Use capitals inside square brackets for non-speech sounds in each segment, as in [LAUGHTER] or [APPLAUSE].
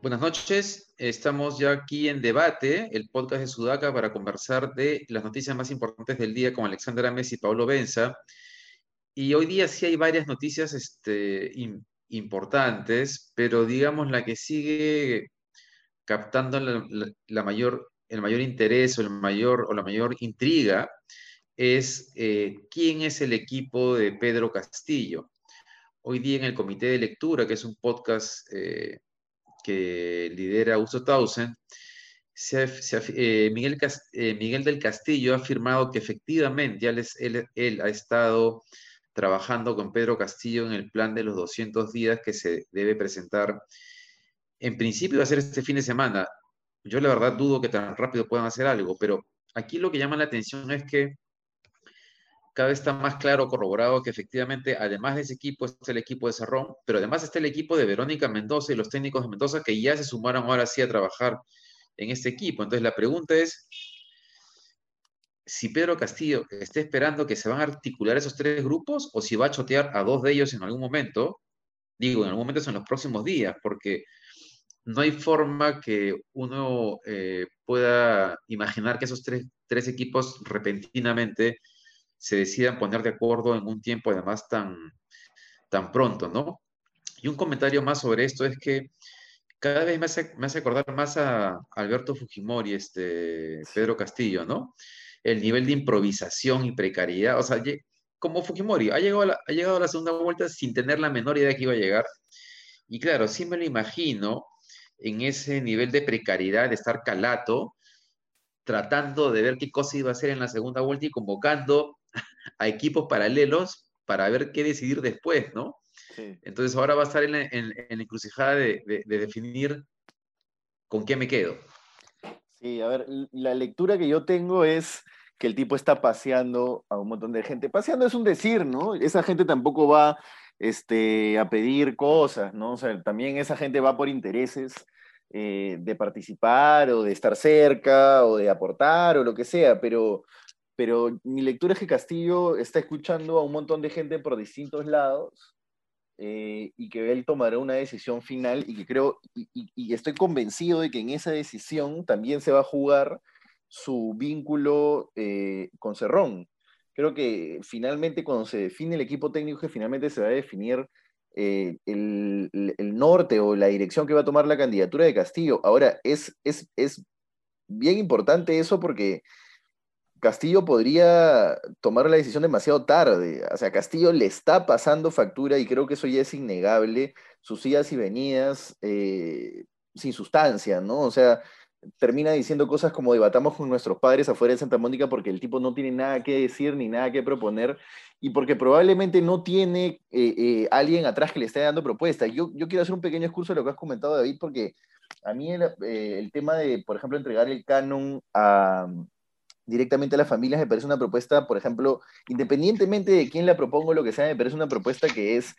Buenas noches, estamos ya aquí en debate, el podcast de Sudaca, para conversar de las noticias más importantes del día con Alexandra Messi y Pablo Benza. Y hoy día sí hay varias noticias este, importantes, pero digamos la que sigue captando la, mayor, el mayor interés o, el mayor, o la mayor intriga es eh, quién es el equipo de Pedro Castillo. Hoy día en el Comité de Lectura, que es un podcast eh, que lidera Uso Tausen, eh, Miguel, Miguel, del Castillo ha afirmado que efectivamente él, él, ha estado trabajando con Pedro Castillo en el plan de los 200 días que se debe presentar. En principio va a ser este fin de semana. Yo la verdad dudo que tan rápido puedan hacer algo, pero aquí lo que llama la atención es que cada vez está más claro, corroborado, que efectivamente, además de ese equipo, está el equipo de Cerrón, pero además está el equipo de Verónica Mendoza y los técnicos de Mendoza que ya se sumaron ahora sí a trabajar en este equipo. Entonces, la pregunta es, si Pedro Castillo está esperando que se van a articular esos tres grupos o si va a chotear a dos de ellos en algún momento, digo, en algún momento son los próximos días, porque no hay forma que uno eh, pueda imaginar que esos tres, tres equipos repentinamente se decidan poner de acuerdo en un tiempo además tan, tan pronto, ¿no? Y un comentario más sobre esto es que cada vez me hace, me hace acordar más a Alberto Fujimori, este, Pedro Castillo, ¿no? El nivel de improvisación y precariedad, o sea, como Fujimori, ha llegado, a la, ha llegado a la segunda vuelta sin tener la menor idea que iba a llegar. Y claro, sí me lo imagino en ese nivel de precariedad, de estar calato, tratando de ver qué cosa iba a hacer en la segunda vuelta y convocando [LAUGHS] a equipos paralelos para ver qué decidir después, ¿no? Entonces ahora va a estar en la, encrucijada de, definir con qué me quedo. Sí, a ver, la lectura que yo tengo es que el tipo está paseando a un montón de gente. Paseando es un decir, ¿no? Esa gente tampoco va este, a pedir cosas, ¿no? O también esa gente va por intereses eh, de participar o de estar cerca o de aportar o lo que sea, pero pero mi lectura es que Castillo está escuchando a un montón de gente por distintos lados eh, y que él tomará una decisión final y que creo, y, estoy convencido de que en esa decisión también se va a jugar su vínculo eh, con Cerrón. Creo que finalmente cuando se define el equipo técnico, que finalmente se va a definir eh, el, el, norte o la dirección que va a tomar la candidatura de Castillo. Ahora, es, es, es bien importante eso porque Castillo podría tomar la decisión demasiado tarde. O sea, Castillo le está pasando factura y creo que eso ya es innegable. Sus idas y venidas eh, sin sustancia, ¿no? O sea, termina diciendo cosas como debatamos con nuestros padres afuera de Santa Mónica porque el tipo no tiene nada que decir ni nada que proponer y porque probablemente no tiene eh, eh, alguien atrás que le esté dando propuestas. Yo, yo quiero hacer un pequeño excurso de lo que has comentado, David, porque a mí el tema de, por ejemplo, entregar el canon a directamente a las familias me parece una propuesta, por ejemplo, independientemente de quién la propongo o lo que sea, me parece una propuesta que es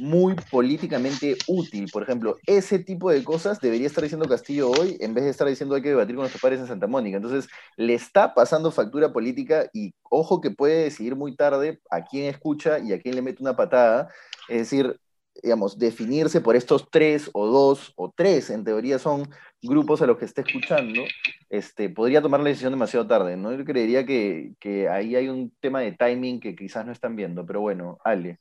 muy políticamente útil. Por ejemplo, ese tipo de cosas debería estar diciendo Castillo hoy en vez de estar diciendo hay que debatir con nuestros padres en Santa Mónica. Entonces, le está pasando factura política y ojo que puede decidir muy tarde a quién escucha y a quién le mete una patada. Es decir, digamos, definirse por estos tres o dos o tres, en teoría son grupos a los que esté escuchando, este, podría tomar la decisión demasiado tarde, ¿no? Yo creería que, que ahí hay un tema de timing que quizás no están viendo, pero bueno, Ale.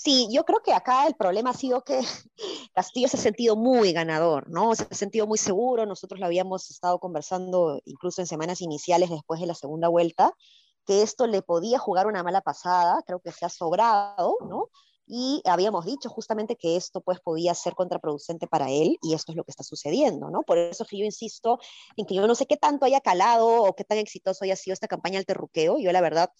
Sí, yo creo que acá el problema ha sido que [LAUGHS] Castillo se ha sentido muy ganador, ¿no? Se ha sentido muy seguro, nosotros lo habíamos estado conversando incluso en semanas iniciales después de la segunda vuelta, que esto le podía jugar una mala pasada, creo que se ha sobrado, ¿no? Y habíamos dicho justamente que esto pues podía ser contraproducente para él y esto es lo que está sucediendo, ¿no? Por eso que yo insisto en que yo no sé qué tanto haya calado o qué tan exitoso haya sido esta campaña del terruqueo, yo la verdad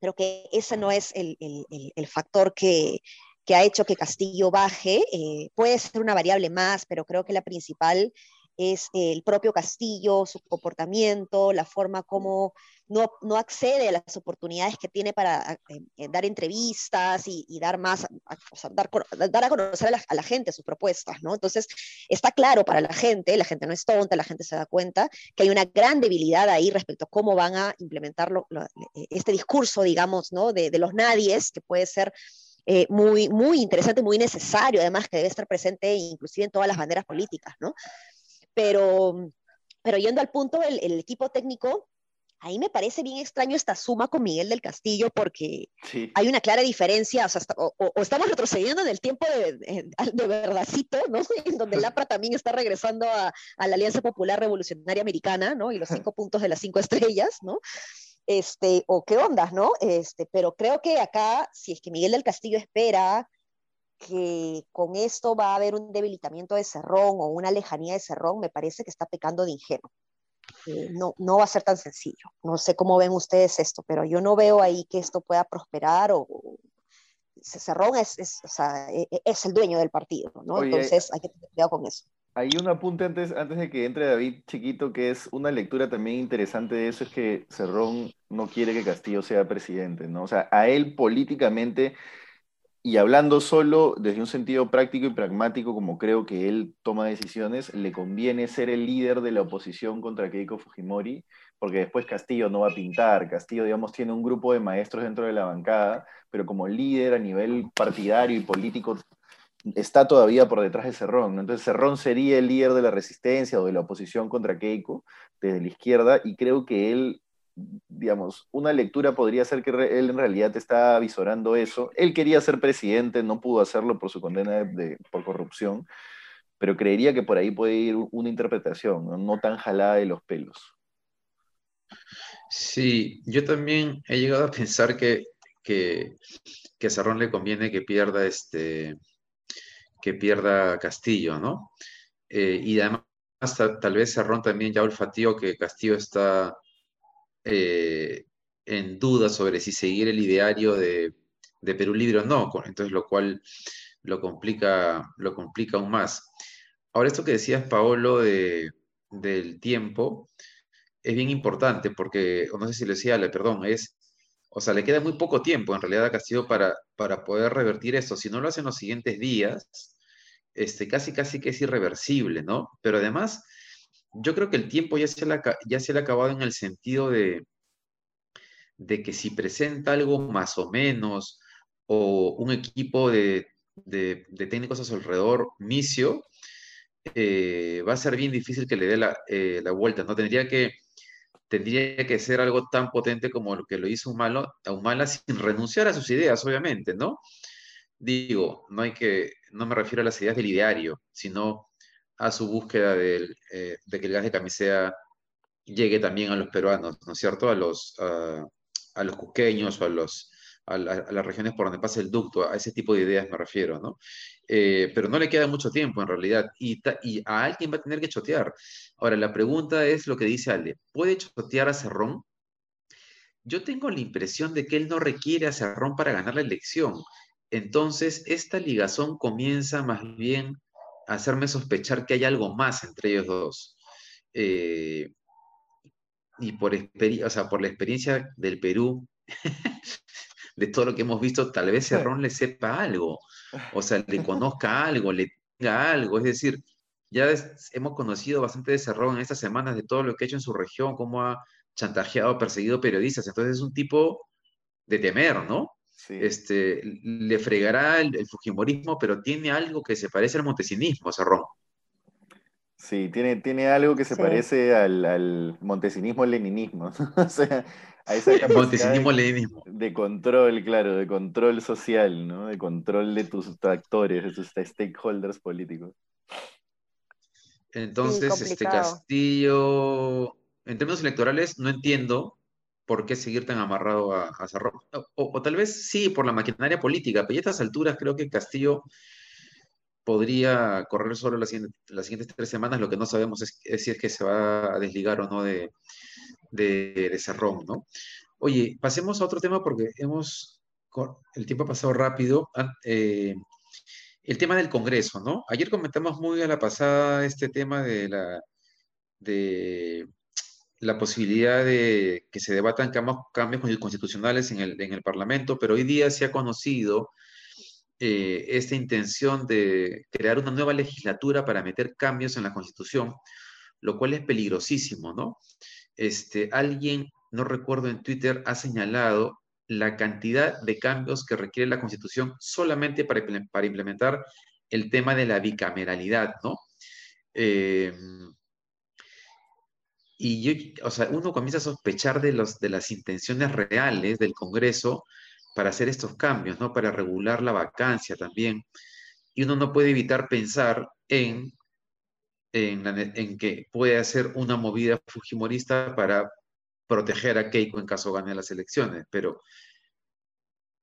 creo que ese no es el, el, el, factor que, que, ha hecho que Castillo baje, eh, puede ser una variable más, pero creo que la principal es el propio Castillo, su comportamiento, la forma como no, no accede a las oportunidades que tiene para eh, eh, dar entrevistas y, dar más, o sea, dar, dar, a conocer a la, gente sus propuestas, ¿no? Entonces, está claro para la gente, la gente no es tonta, la gente se da cuenta que hay una gran debilidad ahí respecto a cómo van a implementar este discurso, digamos, ¿no? De, de los nadies, que puede ser eh, muy, muy interesante, muy necesario, además que debe estar presente inclusive en todas las banderas políticas, ¿no? Pero, pero yendo al punto, el, el equipo técnico, ahí me parece bien extraño esta suma con Miguel del Castillo porque hay una clara diferencia, o, sea, o, estamos retrocediendo en el tiempo de, de, verdadcito, ¿no? [LAUGHS] En donde [LAUGHS] el APRA también está regresando a, a, la Alianza Popular Revolucionaria Americana, ¿no? Y los cinco puntos de las cinco estrellas, ¿no? este, o qué onda, ¿no? Este, pero creo que acá, si es que Miguel del Castillo espera que con esto va a haber un debilitamiento de Cerrón o una lejanía de Cerrón, me parece que está pecando de ingenuo. Eh, no, no va a ser tan sencillo. No sé cómo ven ustedes esto, pero yo no veo ahí que esto pueda prosperar o, Cerrón es, es, o sea, e, e, es, el dueño del partido, ¿no? Entonces hay que tener cuidado con eso. Hay un apunte antes, antes de que entre David Chiquito, que es una lectura también interesante de eso, es que Cerrón no quiere que Castillo sea presidente, ¿no? O sea, a él políticamente, y hablando solo desde un sentido práctico y pragmático, como creo que él toma decisiones, le conviene ser el líder de la oposición contra Keiko Fujimori, porque después Castillo no va a pintar, Castillo, digamos, tiene un grupo de maestros dentro de la bancada, pero como líder a nivel partidario y político está todavía por detrás de Cerrón. Entonces Cerrón sería el líder de la resistencia o de la oposición contra Keiko desde la izquierda y creo que él, digamos, una lectura podría ser que él en realidad está avisorando eso. Él quería ser presidente, no pudo hacerlo por su condena de, por corrupción, pero creería que por ahí puede ir una interpretación, no, tan jalada de los pelos. Sí, yo también he llegado a pensar que, que, que a Cerrón le conviene que pierda este, que pierda Castillo, ¿no? Eh, y además tal, vez Cerrón también ya olfateó que Castillo está eh, en duda sobre si seguir el ideario de, Perú Libre o no, entonces lo cual lo complica, lo complica aún más. Ahora, esto que decías, Paolo, de, del tiempo, es bien importante porque, no sé si lo decía, perdón, es o sea, le queda muy poco tiempo en realidad a Castillo para, para poder revertir esto. Si no lo hace en los siguientes días, este, casi casi que es irreversible, ¿no? Pero además, yo creo que el tiempo ya se ya se ha acabado en el sentido de, de que si presenta algo más o menos, o un equipo de, técnicos a su alrededor misio, eh, va a ser bien difícil que le dé la, eh, la vuelta, ¿no? Tendría que tendría que ser algo tan potente como lo que lo hizo Humala, Humala sin renunciar a sus ideas, obviamente, ¿no? Digo, no hay que, no me refiero a las ideas del ideario, sino a su búsqueda eh, de que el gas de camisea llegue también a los peruanos, ¿no es cierto? A los, a los cusqueños o a, los, a, las regiones por donde pasa el ducto, a ese tipo de ideas me refiero, ¿no? Eh, pero no le queda mucho tiempo en realidad y, y, a alguien va a tener que chotear. Ahora, la pregunta es lo que dice Ale, ¿puede chotear a Cerrón? Yo tengo la impresión de que él no requiere a Cerrón para ganar la elección. Entonces, esta ligazón comienza más bien a hacerme sospechar que hay algo más entre ellos dos. Eh, y por, o sea, por la experiencia del Perú, [LAUGHS] de todo lo que hemos visto, tal vez Cerrón le sepa algo o sea, le [LAUGHS] conozca algo, le tenga algo. Es decir, ya hemos conocido bastante de Cerrón en estas semanas de todo lo que ha hecho en su región, cómo ha chantajeado, perseguido periodistas. Entonces es un tipo de temer, ¿no? Este, le fregará el, fujimorismo, pero tiene algo que se parece al montesinismo, Cerrón. Sí, tiene, tiene algo que se parece al, al montesinismo-leninismo. [LAUGHS] o sea, a esa capacidad de, control, claro, de control social, ¿no? De control de tus actores, de tus stakeholders políticos. Entonces, este Castillo, en términos electorales, no entiendo por qué seguir tan amarrado a, a. O, tal vez sí, por la maquinaria política, pero a estas alturas creo que Castillo podría correr solo las, siguientes tres semanas. Lo que no sabemos es, si es que se va a desligar o no de, de, Cerrón, ¿no? Oye, pasemos a otro tema porque hemos, el tiempo ha pasado rápido. Ah, eh, el tema del Congreso, ¿no? Ayer comentamos muy a la pasada este tema de la, de la posibilidad de que se debatan cambios, constitucionales en el, en el Parlamento, pero hoy día se ha conocido eh, esta intención de crear una nueva legislatura para meter cambios en la Constitución, lo cual es peligrosísimo, ¿no? Este, alguien, no recuerdo en Twitter, ha señalado la cantidad de cambios que requiere la Constitución solamente para, para implementar el tema de la bicameralidad, ¿no? Eh, y yo, o sea, uno comienza a sospechar de, los, de las intenciones reales del Congreso para hacer estos cambios, ¿no? Para regular la vacancia también. Y uno no puede evitar pensar en, en, en que puede hacer una movida fujimorista para proteger a Keiko en caso gane las elecciones, pero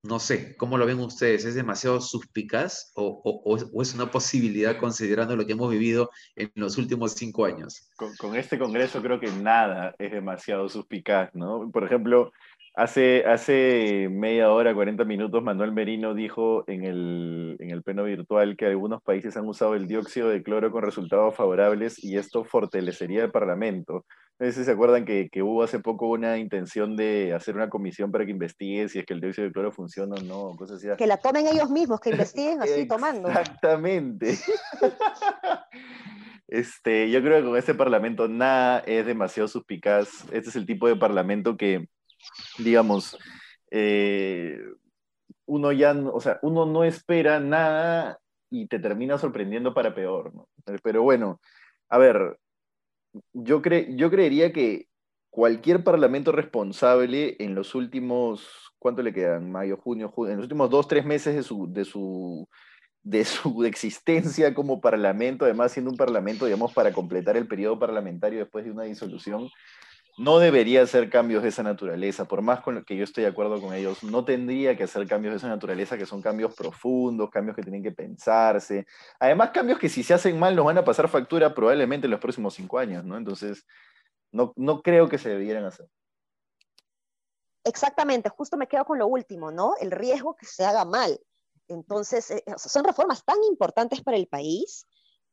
no sé, ¿cómo lo ven ustedes? ¿Es demasiado suspicaz o, es una posibilidad considerando lo que hemos vivido en los últimos cinco años? Con, este Congreso creo que nada es demasiado suspicaz, ¿no? Por ejemplo, hace, hace media hora, 40 minutos, Manuel Merino dijo en el, en el pleno virtual que algunos países han usado el dióxido de cloro con resultados favorables y esto fortalecería el Parlamento. No sé si se acuerdan que, que, hubo hace poco una intención de hacer una comisión para que investigue si es que el dióxido de cloro funciona o no, cosas así. Que la tomen ellos mismos, que investiguen así tomando. Exactamente. [LAUGHS] este, yo creo que con este parlamento nada es demasiado suspicaz. Este es el tipo de parlamento que, digamos, eh, uno ya, o sea, uno no espera nada y te termina sorprendiendo para peor, ¿no? Pero bueno, a ver, yo, yo creería que cualquier parlamento responsable en los últimos, ¿cuánto le quedan? Mayo, junio, junio, en los últimos dos, tres meses de su, de su, de su [LAUGHS] existencia como parlamento, además siendo un parlamento, digamos, para completar el periodo parlamentario después de una disolución, no debería hacer cambios de esa naturaleza, por más con lo que yo estoy de acuerdo con ellos, no tendría que hacer cambios de esa naturaleza, que son cambios profundos, cambios que tienen que pensarse, además cambios que si se hacen mal nos van a pasar factura probablemente en los próximos cinco años, ¿no? Entonces, no, no creo que se debieran hacer. Exactamente, justo me quedo con lo último, ¿no? El riesgo que se haga mal. Entonces, eh, son reformas tan importantes para el país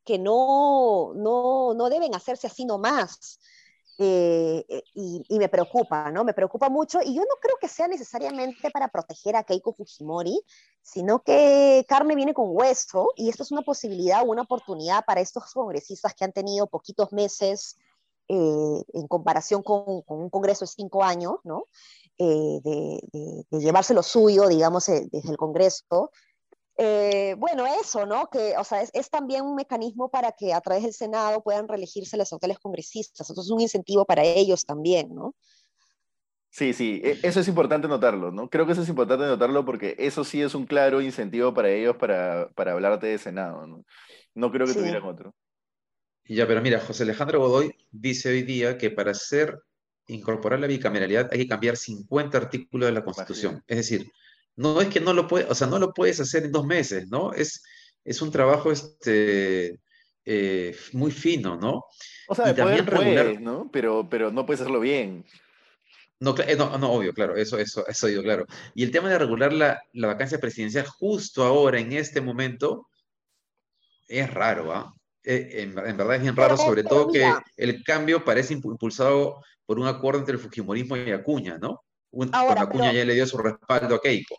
que no, no, no deben hacerse así nomás. Eh, eh, y, me preocupa, ¿no? Me preocupa mucho y yo no creo que sea necesariamente para proteger a Keiko Fujimori, sino que carne viene con hueso y esto es una posibilidad, una oportunidad para estos congresistas que han tenido poquitos meses eh, en comparación con, un congreso de cinco años, ¿no? de, de, de, llevarse lo suyo, digamos, desde el congreso eh, bueno, eso, ¿no? Que, o sea, es, también un mecanismo para que a través del Senado puedan reelegirse las actuales congresistas. Entonces es un incentivo para ellos también, ¿no? Sí, sí, e, eso es importante notarlo, ¿no? Creo que eso es importante notarlo porque eso sí es un claro incentivo para ellos para, para hablarte de Senado, ¿no? No creo que tuvieran otro. Ya, pero mira, José Alejandro Godoy dice hoy día que para hacer, incorporar la bicameralidad hay que cambiar 50 artículos de la Constitución. Es decir, no es que no lo puedes, o sea, no lo puedes hacer en dos meses, ¿no? Es, es un trabajo este, eh, muy fino, ¿no? O sea, y también regular... ¿no? Pero, pero no puedes hacerlo bien. Eh, no, no, obvio, claro, eso, eso, eso digo, claro. Y el tema de regular la, la vacancia presidencial justo ahora, en este momento, es raro, ¿ah? Eh, en, verdad es bien raro, sobre todo que el cambio parece impulsado por un acuerdo entre el Fujimorismo y Acuña, ¿no? Ahora, Acuña ya le dio su respaldo a Keiko.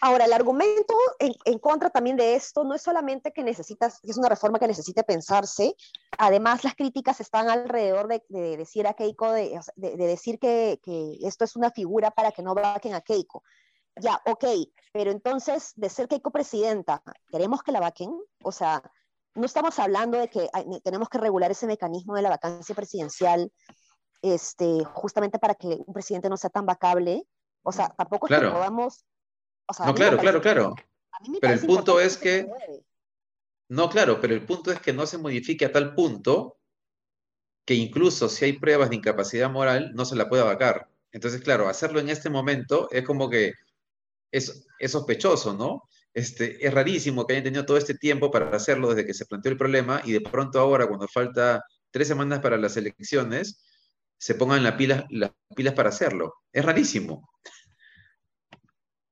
Ahora, el argumento en, contra también de esto no es solamente que necesitas, que es una reforma que necesite pensarse, además las críticas están alrededor de, decir a Keiko, de, decir que, esto es una figura para que no vaquen a Keiko. Ya, ok, pero entonces, de ser Keiko presidenta, ¿queremos que la vaquen? O sea, no estamos hablando de que tenemos que regular ese mecanismo de la vacancia presidencial este, justamente para que un presidente no sea tan vacable. O sea, tampoco es que podamos... no, claro, claro, claro. Pero el punto es que... No, claro, pero el punto es que no se modifique a tal punto que incluso si hay pruebas de incapacidad moral, no se la pueda vacar. Entonces, claro, hacerlo en este momento es como que es, es sospechoso, ¿no? Este, es rarísimo que hayan tenido todo este tiempo para hacerlo desde que se planteó el problema y de pronto ahora, cuando falta tres semanas para las elecciones, se pongan las pilas, las pilas para hacerlo. Es rarísimo.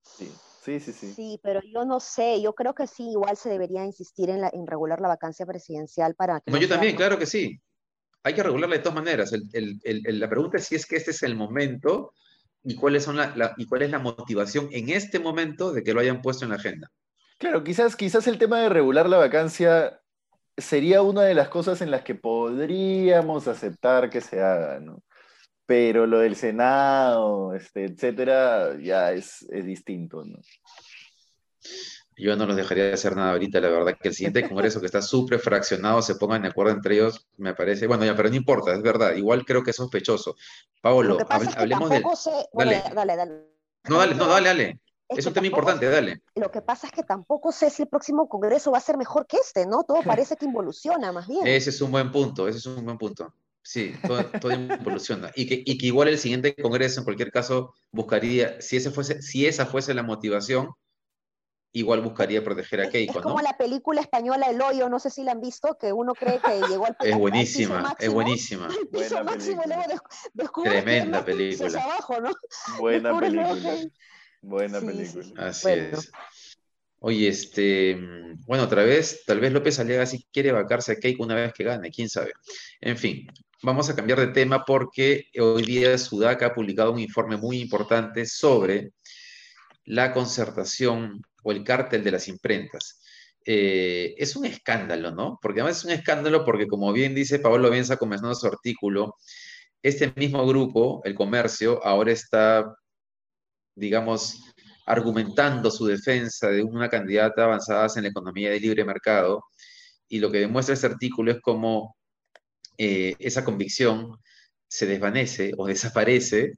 Sí. Sí, sí, sí. pero yo no sé, yo creo que sí, igual se debería insistir en, regular la vacancia presidencial para que... No, yo también, claro que sí. hay que regularla de todas maneras. la pregunta es si es que este es el momento y, cuáles son la, y cuál es la motivación en este momento de que lo hayan puesto en la agenda. Claro, quizás, quizás el tema de regular la vacancia sería una de las cosas en las que podríamos aceptar que se haga, ¿no? Pero lo del Senado, este, etcétera, ya es, es distinto, ¿no? Yo no los dejaría de hacer nada ahorita, la verdad que el siguiente congreso que está súper fraccionado se pongan de acuerdo entre ellos, me parece, bueno, ya, pero no importa, es verdad, igual creo que es sospechoso. Pablo, hablemos de... Dale. dale, dale. No, dale, no, dale, dale. Es, un tema importante, dale. Lo que pasa es que tampoco sé si el próximo congreso va a ser mejor que este, ¿no? Todo [LAUGHS] parece que involuciona, más bien. Ese es un buen punto, ese es un buen punto. Sí, todo, todo involuciona. Y que, y que igual el siguiente congreso, en cualquier caso, buscaría, si, ese fuese, si esa fuese la motivación, igual buscaría proteger a Keiko, es como la película española El Hoyo, no sé si la han visto, que uno cree que llegó al [LAUGHS] Es buenísima, es buenísima. Tremenda película. Buena película. Buena película. Así es. Oye, este, bueno, otra vez, tal vez López Aliaga sí quiere vacarse a Keiko una vez que gane, quién sabe. En fin, vamos a cambiar de tema porque hoy día Sudaca ha publicado un informe muy importante sobre la concertación o el cártel de las imprentas. Eh, es un escándalo, ¿no? Porque además es un escándalo porque, como bien dice Pablo Benza comenzando su artículo, este mismo grupo, el comercio, ahora está, digamos, argumentando su defensa de una candidata avanzada en la economía de libre mercado. Y lo que demuestra este artículo es cómo eh, esa convicción se desvanece o desaparece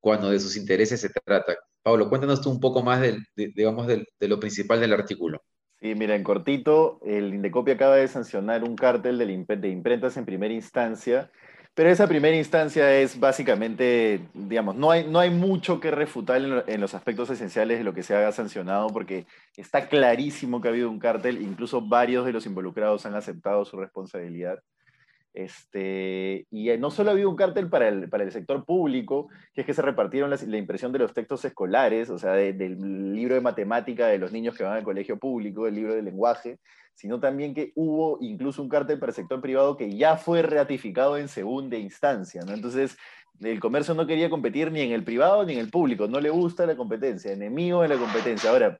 cuando de sus intereses se trata. Pablo, cuéntanos tú un poco más de, digamos, de, lo principal del artículo. Sí, mira, en cortito, el Indecopi acaba de sancionar un cártel de imprentas en primera instancia, pero esa primera instancia es básicamente, digamos, no hay, no hay mucho que refutar en, en los aspectos esenciales de lo que se haga sancionado, porque está clarísimo que ha habido un cártel, incluso varios de los involucrados han aceptado su responsabilidad. Este, y no solo ha habido un cártel para el, para el sector público, que es que se repartieron la, impresión de los textos escolares, o sea, del libro de matemática de los niños que van al colegio público, el libro de lenguaje, sino también que hubo incluso un cártel para el sector privado que ya fue ratificado en segunda instancia. Entonces, el comercio no quería competir ni en el privado ni en el público, no le gusta la competencia, enemigo de la competencia. Ahora,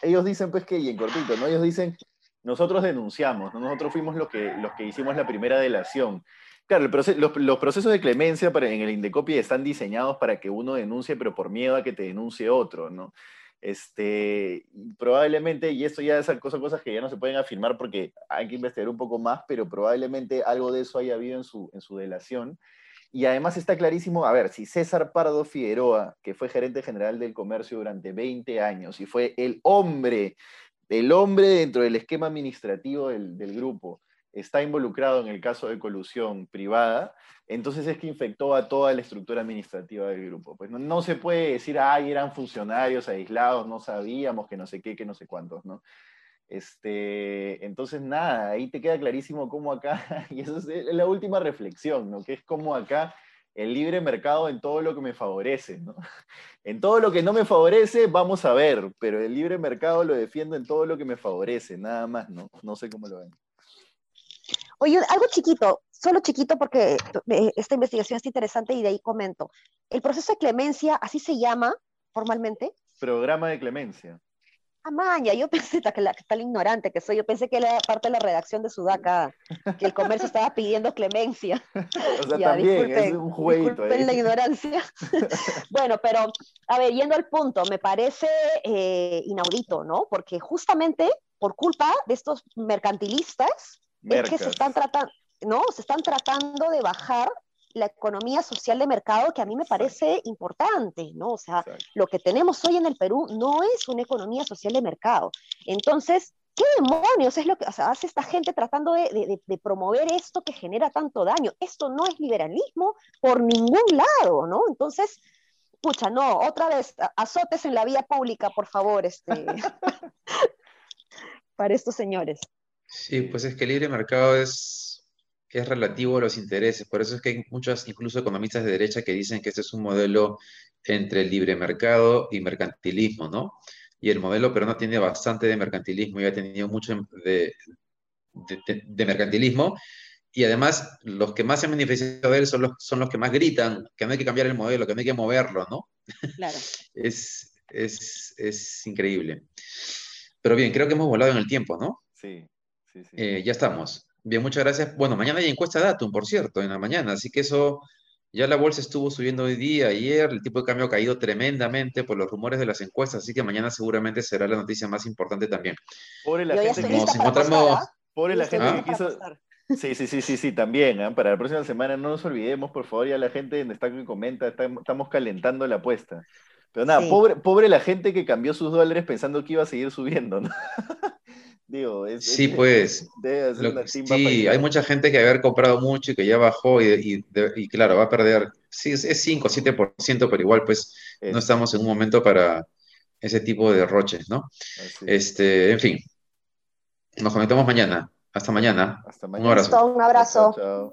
ellos dicen pues que, y en cortito, ¿no? Ellos dicen nosotros denunciamos, nosotros fuimos los que, los que hicimos la primera delación. Claro, los, procesos de clemencia para, en el Indecopi están diseñados para que uno denuncie, pero por miedo a que te denuncie otro, ¿no? Este, probablemente, y esto ya son cosas que ya no se pueden afirmar porque hay que investigar un poco más, pero probablemente algo de eso haya habido en su, en su delación. Y además está clarísimo, a ver, si César Pardo Figueroa, que fue gerente general del comercio durante 20 años y fue el hombre el hombre dentro del esquema administrativo del, grupo está involucrado en el caso de colusión privada, entonces es que infectó a toda la estructura administrativa del grupo. Pues no, se puede decir, ay, eran funcionarios aislados, no sabíamos que no sé qué, que no sé cuántos, ¿no? Este, entonces, nada, ahí te queda clarísimo cómo acá, [LAUGHS] y eso es la última reflexión, ¿no? Que es cómo acá el libre mercado en todo lo que me favorece, ¿no? [LAUGHS] En todo lo que no me favorece, vamos a ver, pero el libre mercado lo defiendo en todo lo que me favorece, nada más, ¿no? No sé cómo lo ven. Oye, algo chiquito, solo chiquito porque eh, esta investigación es interesante y de ahí comento. El proceso de clemencia, ¿así se llama formalmente? Programa de clemencia. Amaña, yo [LAUGHS] pensé que la tal ignorante que soy, yo pensé que era parte de la redacción de Sudaca, que el comercio estaba pidiendo clemencia. [LAUGHS] O sea, [LAUGHS] también es un jueguito. la ignorancia. bueno, pero, a ver, yendo al punto, me parece eh, inaudito, ¿no? Porque justamente por culpa de estos mercantilistas, es que se están tratando, ¿no? Se están tratando de bajar la economía social de mercado que a mí me parece importante, ¿no? O sea, lo que tenemos hoy en el Perú no es una economía social de mercado. Entonces, ¿qué demonios es lo que hace esta gente tratando de, promover esto que genera tanto daño? Esto no es liberalismo por ningún lado, ¿no? Entonces, pucha, no, otra vez, azotes en la vía pública, por favor, este, [LAUGHS] [LAUGHS] para estos señores. Sí, pues es que el libre mercado es es relativo a los intereses. Por eso es que hay muchos, incluso economistas de derecha, que dicen que este es un modelo entre el libre mercado y mercantilismo, ¿no? Y el modelo pero no tiene bastante de mercantilismo y ha tenido mucho de, de, mercantilismo. y además los que más se han manifestado de él son los, son los que más gritan que no hay que cambiar el modelo, que no hay que moverlo, ¿no? Claro. [LAUGHS] es, es, es increíble. Pero bien, creo que hemos volado en el tiempo, ¿no? Sí, sí, sí. Eh, ya estamos. Bien, muchas gracias. Bueno, mañana hay encuesta Datum, por cierto, en la mañana, así que eso, ya la bolsa estuvo subiendo hoy día, ayer, el tipo de cambio ha caído tremendamente por los rumores de las encuestas, así que mañana seguramente será la noticia más importante también. Pobre la ya gente que, nos encontramos- ¿ah? pobre la gente que quiso. Sí, sí, sí, sí, sí, también. ¿ah? Para la próxima semana no nos olvidemos, por favor, ya la gente en está que comenta, está- estamos calentando la apuesta. Pero nada, Sí. pobre, pobre la gente que cambió sus dólares pensando que iba a seguir subiendo, ¿no? [LAUGHS] Digo, es, Sí, es- pues. debe ser Lo- una sí, hay mucha gente que haber comprado mucho y que ya bajó y, y de- y claro, va a perder, sí, es es 5 o 7%, pero igual pues no Es- estamos en un momento para ese tipo de derroches, ¿no? así. Este, en fin, nos conectamos mañana. Hasta mañana. Hasta Un mañana. abrazo. Un abrazo. Chao, chao.